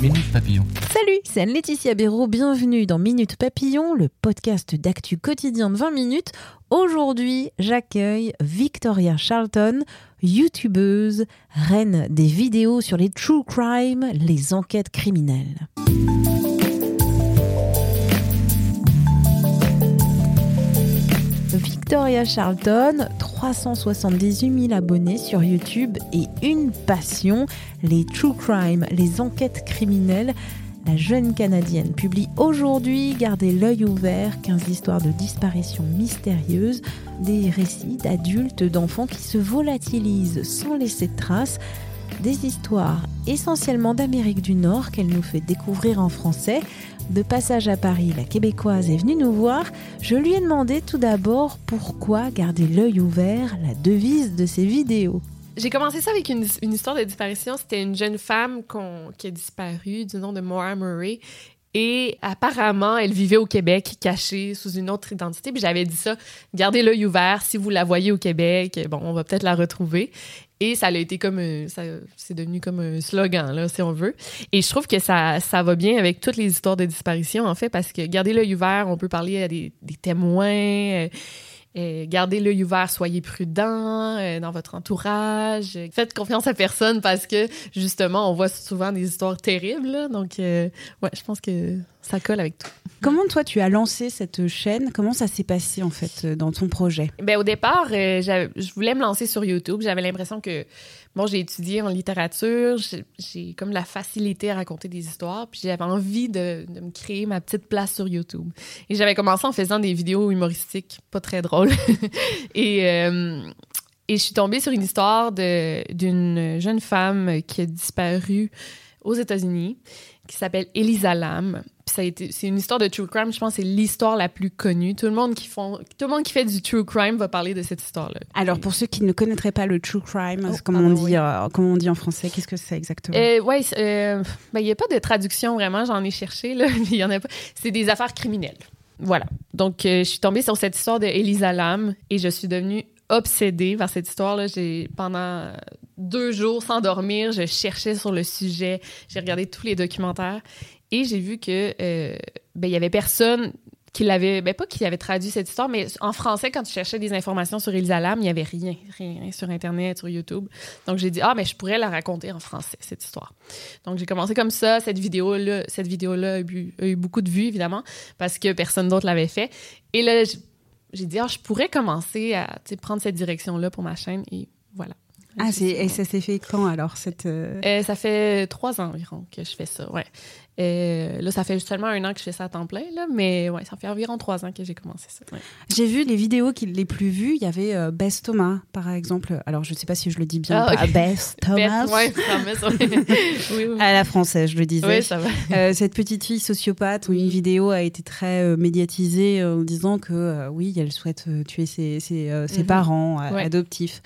Salut, c'est Anne-Laetitia Béraud, bienvenue dans Minute Papillon, le podcast d'actu quotidien de 20 minutes. Aujourd'hui, j'accueille Victoria Charlton, youtubeuse, reine des vidéos sur les true crime, les enquêtes criminelles. Victoria Charlton, 378 000 abonnés sur YouTube et une passion, les true crime, les enquêtes criminelles. La jeune Canadienne publie aujourd'hui Gardez l'œil ouvert, 15 histoires de disparitions mystérieuses, des récits d'adultes, d'enfants qui se volatilisent sans laisser de traces, des histoires essentiellement d'Amérique du Nord qu'elle nous fait découvrir en français. De passage à Paris, la québécoise est venue nous voir. Je lui ai demandé tout d'abord pourquoi garder l'œil ouvert, la devise de ses vidéos. J'ai commencé ça avec une, histoire de disparition. C'était une jeune femme qui a disparu du nom de Maura Murray. Et apparemment, elle vivait au Québec, cachée sous une autre identité. Puis j'avais dit ça, gardez l'œil ouvert. Si vous la voyez au Québec, bon, on va peut-être la retrouver. Et ça a été comme, un- ça, c'est devenu comme un slogan, là, si on veut. Et je trouve que ça, ça va bien avec toutes les histoires de disparition, en fait, parce que garder l'œil ouvert, on peut parler à des, des témoins. Euh, gardez l'œil ouvert, soyez prudent euh, dans votre entourage. Faites confiance à personne parce que justement, on voit souvent des histoires terribles. Donc, euh, ouais, je pense que ça colle avec tout. Comment toi tu as lancé cette chaîne? Comment ça s'est passé en fait euh, dans ton projet? Ben, au départ, euh, je voulais me lancer sur YouTube. J'avais l'impression que, bon, j'ai étudié en littérature, j'ai- comme la facilité à raconter des histoires, puis j'avais envie de, me créer ma petite place sur YouTube. Et j'avais commencé en faisant des vidéos humoristiques, pas très drôles. et, euh, et je suis tombée sur une histoire d'une jeune femme qui a disparu aux États-Unis, qui s'appelle Elisa Lam. Puis ça a été, c'est une histoire de true crime. Je pense que c'est l'histoire la plus connue. Tout le monde qui font, tout le monde qui fait du true crime va parler de cette histoire-là. Alors pour ceux qui ne connaîtraient pas le true crime, Oh, on dit, oui. euh, on dit en français Qu'est-ce que c'est exactement? Euh, ouais, euh, ben, il n'y a pas de traduction vraiment, j'en ai cherché, là, mais il y en a pas. C'est des affaires criminelles. Voilà. Donc, euh, je suis tombée sur cette histoire de Elisa Lam et je suis devenue obsédée par cette histoire-là. J'ai, pendant deux jours sans dormir, je cherchais sur le sujet, j'ai regardé tous les documentaires et j'ai vu que, euh, ben, il y avait personne qui l'avait, ben, pas qui avait traduit cette histoire, mais en français, quand tu cherchais des informations sur Elisa Lam, il n'y avait rien, rien sur Internet, sur YouTube. Donc, j'ai dit, ah, mais je pourrais la raconter en français, cette histoire. Donc, j'ai commencé comme ça. Cette vidéo-là, cette vidéo-là a, eu- beaucoup de vues, évidemment, parce que personne d'autre l'avait fait. Et là, j'ai dit, ah, je pourrais commencer à prendre cette direction-là pour ma chaîne. Et voilà. Ah, et ça s'est fait quand alors cette euh, Euh, ça fait trois ans environ que je fais ça, ouais. Euh, là, ça fait seulement un an que je fais ça à temps plein, là, mais ouais, ça fait environ trois ans que j'ai commencé ça. ouais. J'ai vu les vidéos qui les plus vues. Il y avait euh, Bess Thomas, par exemple. Alors, je ne sais pas si je le dis bien. Ah. Bess Thomas. Bête, ouais, Thomas, ouais. oui, oui. À la française, je le disais. Oui, ça va. Euh, cette petite fille sociopathe où une vidéo a été très euh, médiatisée euh, en disant que euh, oui, elle souhaite euh, tuer ses, ses, euh, ses Mhm. parents euh, Ouais. adoptifs.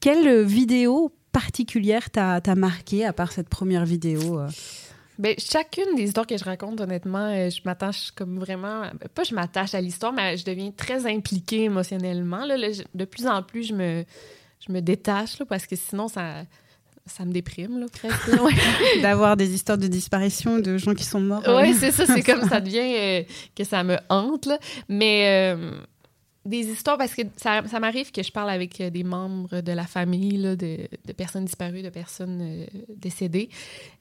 Quelle vidéo particulière t'a t'a marqué à part cette première vidéo Ben, chacune des histoires que je raconte, honnêtement, euh, je m'attache comme vraiment. Pas je m'attache à l'histoire, mais je deviens très impliquée émotionnellement. Là, de plus en plus, je me, je me détache là, parce que sinon, ça, ça me déprime, là, presque. là, ouais. D'avoir des histoires de disparition de gens qui sont morts. Oui, c'est ça, c'est comme ça devient euh, que ça me hante. là. Mais euh, des histoires, parce que ça, ça m'arrive que je parle avec des membres de la famille, là, de, de personnes disparues, de personnes euh, décédées.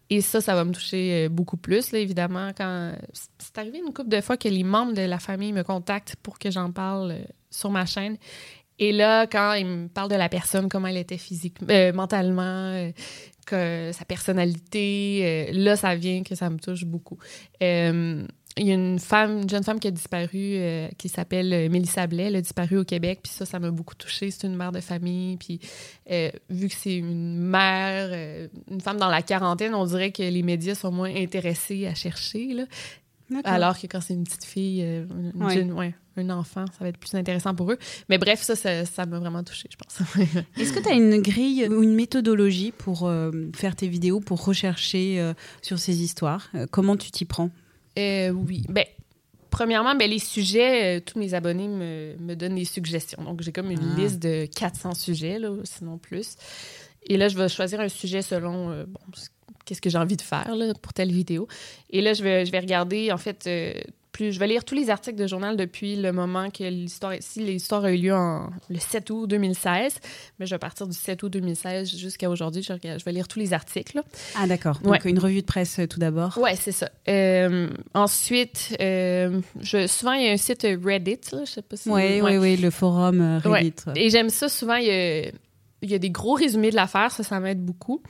Et ça, ça va me toucher euh, beaucoup plus, évidemment. quand C'est arrivé une couple de fois que les membres de la famille me contactent pour que j'en parle euh, sur ma chaîne. Et là, quand ils me parlent de la personne, comment elle était physiquement, euh, mentalement, que sa personnalité, là, ça vient que ça me touche beaucoup. Il y a une femme, une jeune femme qui a disparu, euh, qui s'appelle euh, Mélissa Blais, elle a disparu au Québec, puis ça, ça m'a beaucoup touchée. C'est une mère de famille, puis euh, vu que c'est une mère, une femme dans la quarantaine, on dirait que les médias sont moins intéressés à chercher, là. Alors que quand c'est une petite fille, une jeune, ouais, un enfant, ça va être plus intéressant pour eux. Mais bref, ça, ça m'a vraiment touchée, je pense. Est-ce que tu as une grille ou une méthodologie pour faire tes vidéos, pour rechercher sur ces histoires? Comment tu t'y prends? Euh, oui. Ben, premièrement, ben, les sujets, euh, tous mes abonnés me, me, donnent des suggestions. Donc, j'ai comme une ah. liste de 400 sujets, là, sinon plus. Et là, je vais choisir un sujet selon euh, bon, qu'est-ce que j'ai envie de faire là, pour telle vidéo. Et là, je vais, je vais regarder, en fait, je vais lire tous les articles de journal depuis le moment que l'histoire, si l'histoire a eu lieu en, le 7 août 2016, mais je vais partir du 7 août 2016 jusqu'à aujourd'hui. Je, vais lire tous les articles. Ah, d'accord. Donc, une revue de presse euh, tout d'abord. Oui, c'est ça. Euh, ensuite, euh, je, souvent, il y a un site Reddit. Là, je sais pas si. Oui, oui, oui, le forum Reddit. Et j'aime ça. Souvent, il y, a, il y a des gros résumés de l'affaire. Ça, ça m'aide beaucoup.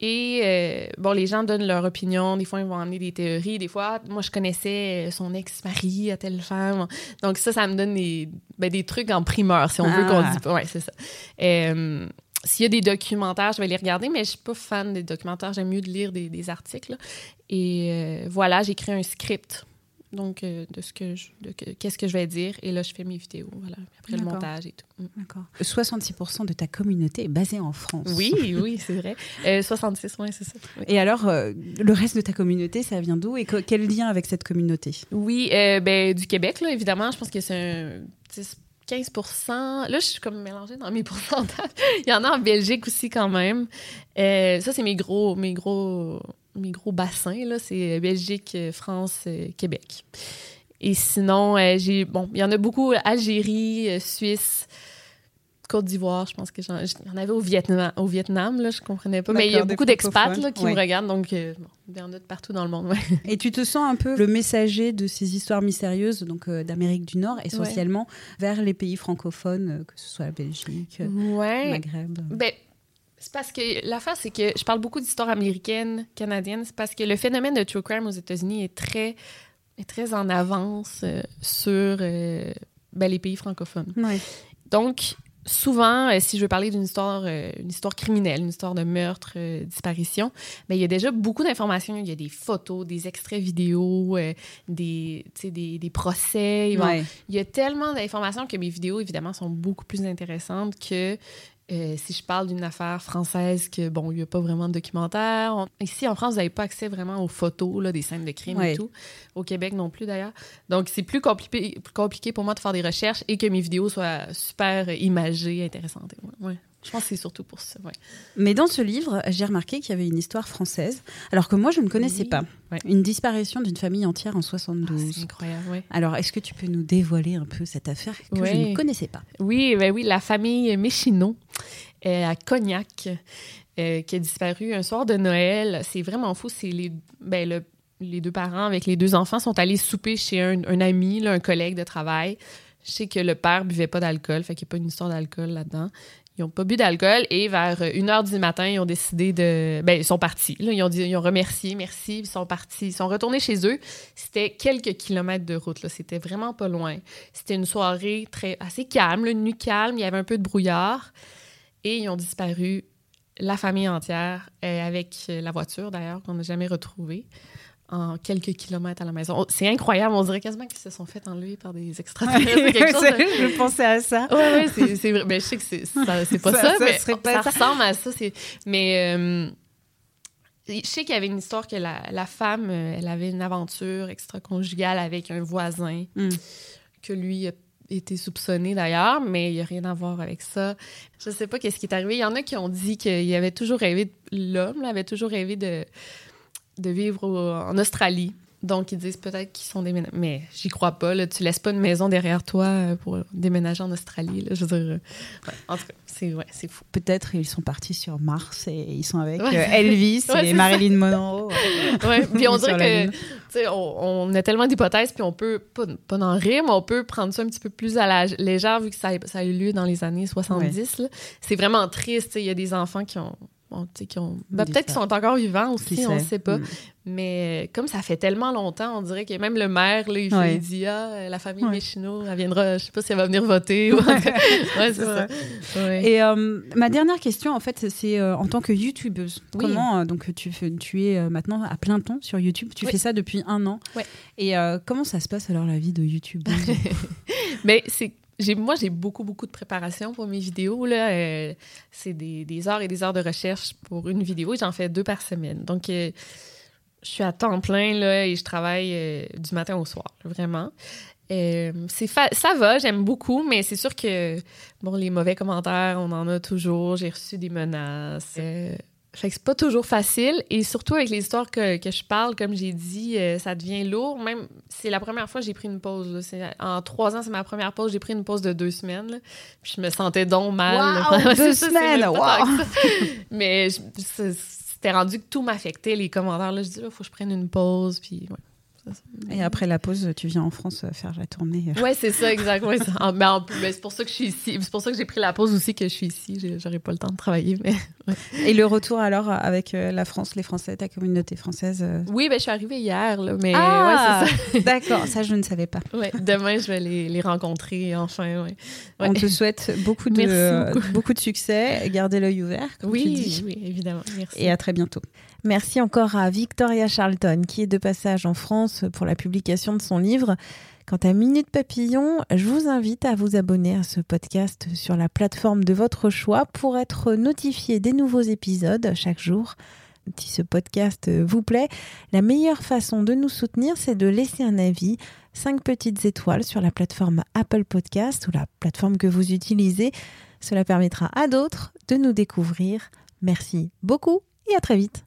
Et euh, bon, les gens donnent leur opinion. Des fois, ils vont emmener des théories. Des fois, moi, je connaissais son ex-mari à telle femme. Donc, ça, ça me donne des, ben, des trucs en primeur, si on veut qu'on ah. dise. Ouais, c'est ça. Euh, s'il y a des documentaires, je vais les regarder, mais je suis pas fan des documentaires. J'aime mieux de lire des, articles. Et euh, voilà, j'ai écrit un script donc euh, de ce que je, qu'est-ce que je vais dire. Et là je fais mes vidéos voilà après le montage et tout. Mm. d'accord. 66% de ta communauté est basée en France. Oui oui c'est vrai. 66 euh, c'est ça. Et alors euh, le reste de ta communauté ça vient d'où? Et quel lien avec cette communauté? Oui ben du Québec là évidemment. Je pense que c'est un 15 Là, je suis comme mélangée dans mes pourcentages. Il y en a en Belgique aussi, quand même. ça, c'est mes gros, mes gros mes gros bassins, là, c'est Belgique, France, euh, Québec. Et sinon, euh, j'ai bon, il y en a beaucoup Algérie, euh, Suisse, Côte d'Ivoire, je pense que j'en, il y en avait au Vietnam, au Vietnam là, je comprenais pas, mais il y a beaucoup d'expats là, qui me regardent, donc il y en a de partout dans le monde. Et tu te sens un peu le messager de ces histoires mystérieuses, donc d'Amérique du Nord essentiellement, vers les pays francophones, que ce soit la Belgique, le Maghreb. Ben, c'est parce que l'affaire, c'est que je parle beaucoup d'histoire américaine, canadienne. C'est parce que le phénomène de true crime aux États-Unis est très, est très en avance euh, sur euh, ben, les pays francophones. Donc, souvent, euh, si je veux parler d'une histoire, une histoire criminelle, une histoire de meurtre, disparition, ben, il y a déjà beaucoup d'informations. Il y a des photos, des extraits vidéo, des, des, des, procès. Il y a tellement d'informations que mes vidéos, évidemment, sont beaucoup plus intéressantes que euh, si je parle d'une affaire française que, bon, il n'y a pas vraiment de documentaire. Ici, en France, vous n'avez pas accès vraiment aux photos là, des scènes de crime et tout. Au Québec non plus, d'ailleurs. Donc, c'est plus compliqué, plus compliqué pour moi de faire des recherches et que mes vidéos soient super imagées, intéressantes. Ouais. Je pense que c'est surtout pour ça. Mais dans ce livre, j'ai remarqué qu'il y avait une histoire française, alors que moi, je ne connaissais pas. Une disparition d'une famille entière en 72. Ah, c'est incroyable, oui. Alors, est-ce que tu peux nous dévoiler un peu cette affaire que je ne connaissais pas? Oui, ben oui, la famille Méchineau euh, à Cognac, euh, qui a disparu un soir de Noël. C'est vraiment fou. C'est les, ben, les deux parents avec les deux enfants sont allés souper chez un, ami, un collègue de travail. Je sais que le père buvait pas d'alcool, fait qu'il n'y a pas une histoire d'alcool là-dedans. Ils n'ont pas bu d'alcool et vers 1h du matin, ils ont décidé de. Ben, ils sont partis. Ils, ont ils ont remercié, merci, ils sont partis. Ils sont retournés chez eux. C'était quelques kilomètres de route. Là. C'était vraiment pas loin. C'était une soirée très, assez calme, une nuit calme. Il y avait un peu de brouillard. Et ils ont disparu, la famille entière, avec la voiture d'ailleurs, qu'on n'a jamais retrouvée en quelques kilomètres à la maison. C'est incroyable, on dirait quasiment qu'ils se sont fait enlever par des extraterrestres. quelque chose Je pensais à ça. Oui, ouais, c'est vrai. Mais ben, je sais que c'est pas ça, ça, mais ça, ressemble à ça. Mais euh, je sais qu'il y avait une histoire que la, la, femme, euh, elle avait une aventure extra-conjugale avec un voisin hmm. que lui a été soupçonné d'ailleurs, mais il n'y a rien à voir avec ça. Je sais pas qu'est-ce qui est arrivé. Il y en a qui ont dit qu'il avait toujours rêvé, l'homme avait toujours rêvé de vivre en Australie. Donc, ils disent peut-être qu'ils sont déménagés. Mais j'y crois pas. Là. Tu laisses pas une maison derrière toi euh, pour déménager en Australie. Là. Je veux dire, euh, en tout cas, c'est ouais, fou. Peut-être ils sont partis sur Mars et ils sont avec euh, Elvis et Marilyn Monroe. ouais. Puis on dirait que, on, on, a tellement d'hypothèses, puis on peut, pas, pas en rire, mais on peut prendre ça un petit peu plus à la légère vu que ça, ça a eu lieu dans les années 70. C'est vraiment triste. Il y a des enfants qui ont bon, qui ont... Ben, peut-être qu'ils sont encore vivants aussi, on ne sait pas. Mm. Mais comme ça fait tellement longtemps, on dirait que même le maire, là, il dit Ah, la famille ouais. elle viendra, je sais pas si elle va venir voter. ouais, c'est ça. Et euh, ma dernière question, en fait, c'est euh, en tant que youtubeuse. Comment, euh, donc, tu, tu es maintenant à plein temps sur YouTube, tu fais ça depuis un an. Et comment ça se passe alors la vie de youtubeuse? Mais c'est moi, j'ai beaucoup, beaucoup de préparation pour mes vidéos. Là. Euh, c'est des, heures et des heures de recherche pour une vidéo j'en fais deux par semaine. Donc, euh, je suis à temps plein là, et je travaille euh, du matin au soir, vraiment. c'est ça va, j'aime beaucoup, mais c'est sûr que bon, les mauvais commentaires, on en a toujours. J'ai reçu des menaces. Fait que c'est pas toujours facile. Et surtout avec les histoires que, que je parle, comme j'ai dit, euh, ça devient lourd. Même, c'est la première fois que j'ai pris une pause. En trois ans, c'est ma première pause. J'ai pris une pause de deux semaines. Puis je me sentais donc mal. Wow, deux semaines! wow. Mais c'était rendu que tout m'affectait, les commentaires. Là, je dis, il faut que je prenne une pause. Puis, ouais. Et après la pause, tu viens en France euh, faire la tournée. Ouais, c'est ça, exactement. mais, c'est pour ça que je suis ici. C'est pour ça que j'ai pris la pause aussi que je suis ici. J'aurais pas le temps de travailler. Mais, Et le retour alors avec euh, la France, les Français, ta communauté française euh? Oui, ben, je suis arrivée hier. Là, mais ah, D'accord, ça je ne savais pas. Ouais, demain, je vais les, les rencontrer enfin. On te souhaite beaucoup de, beaucoup. de succès. Gardez l'œil ouvert. Comme oui, tu dis. oui, évidemment. Merci. Et à très bientôt. Merci encore à Victoria Charlton qui est de passage en France pour la publication de son livre. Quant à Minute Papillon, je vous invite à vous abonner à ce podcast sur la plateforme de votre choix pour être notifié des nouveaux épisodes chaque jour. Si ce podcast vous plaît, la meilleure façon de nous soutenir, c'est de laisser un avis, 5 petites étoiles sur la plateforme Apple Podcast ou la plateforme que vous utilisez. Cela permettra à d'autres de nous découvrir. Merci beaucoup et à très vite.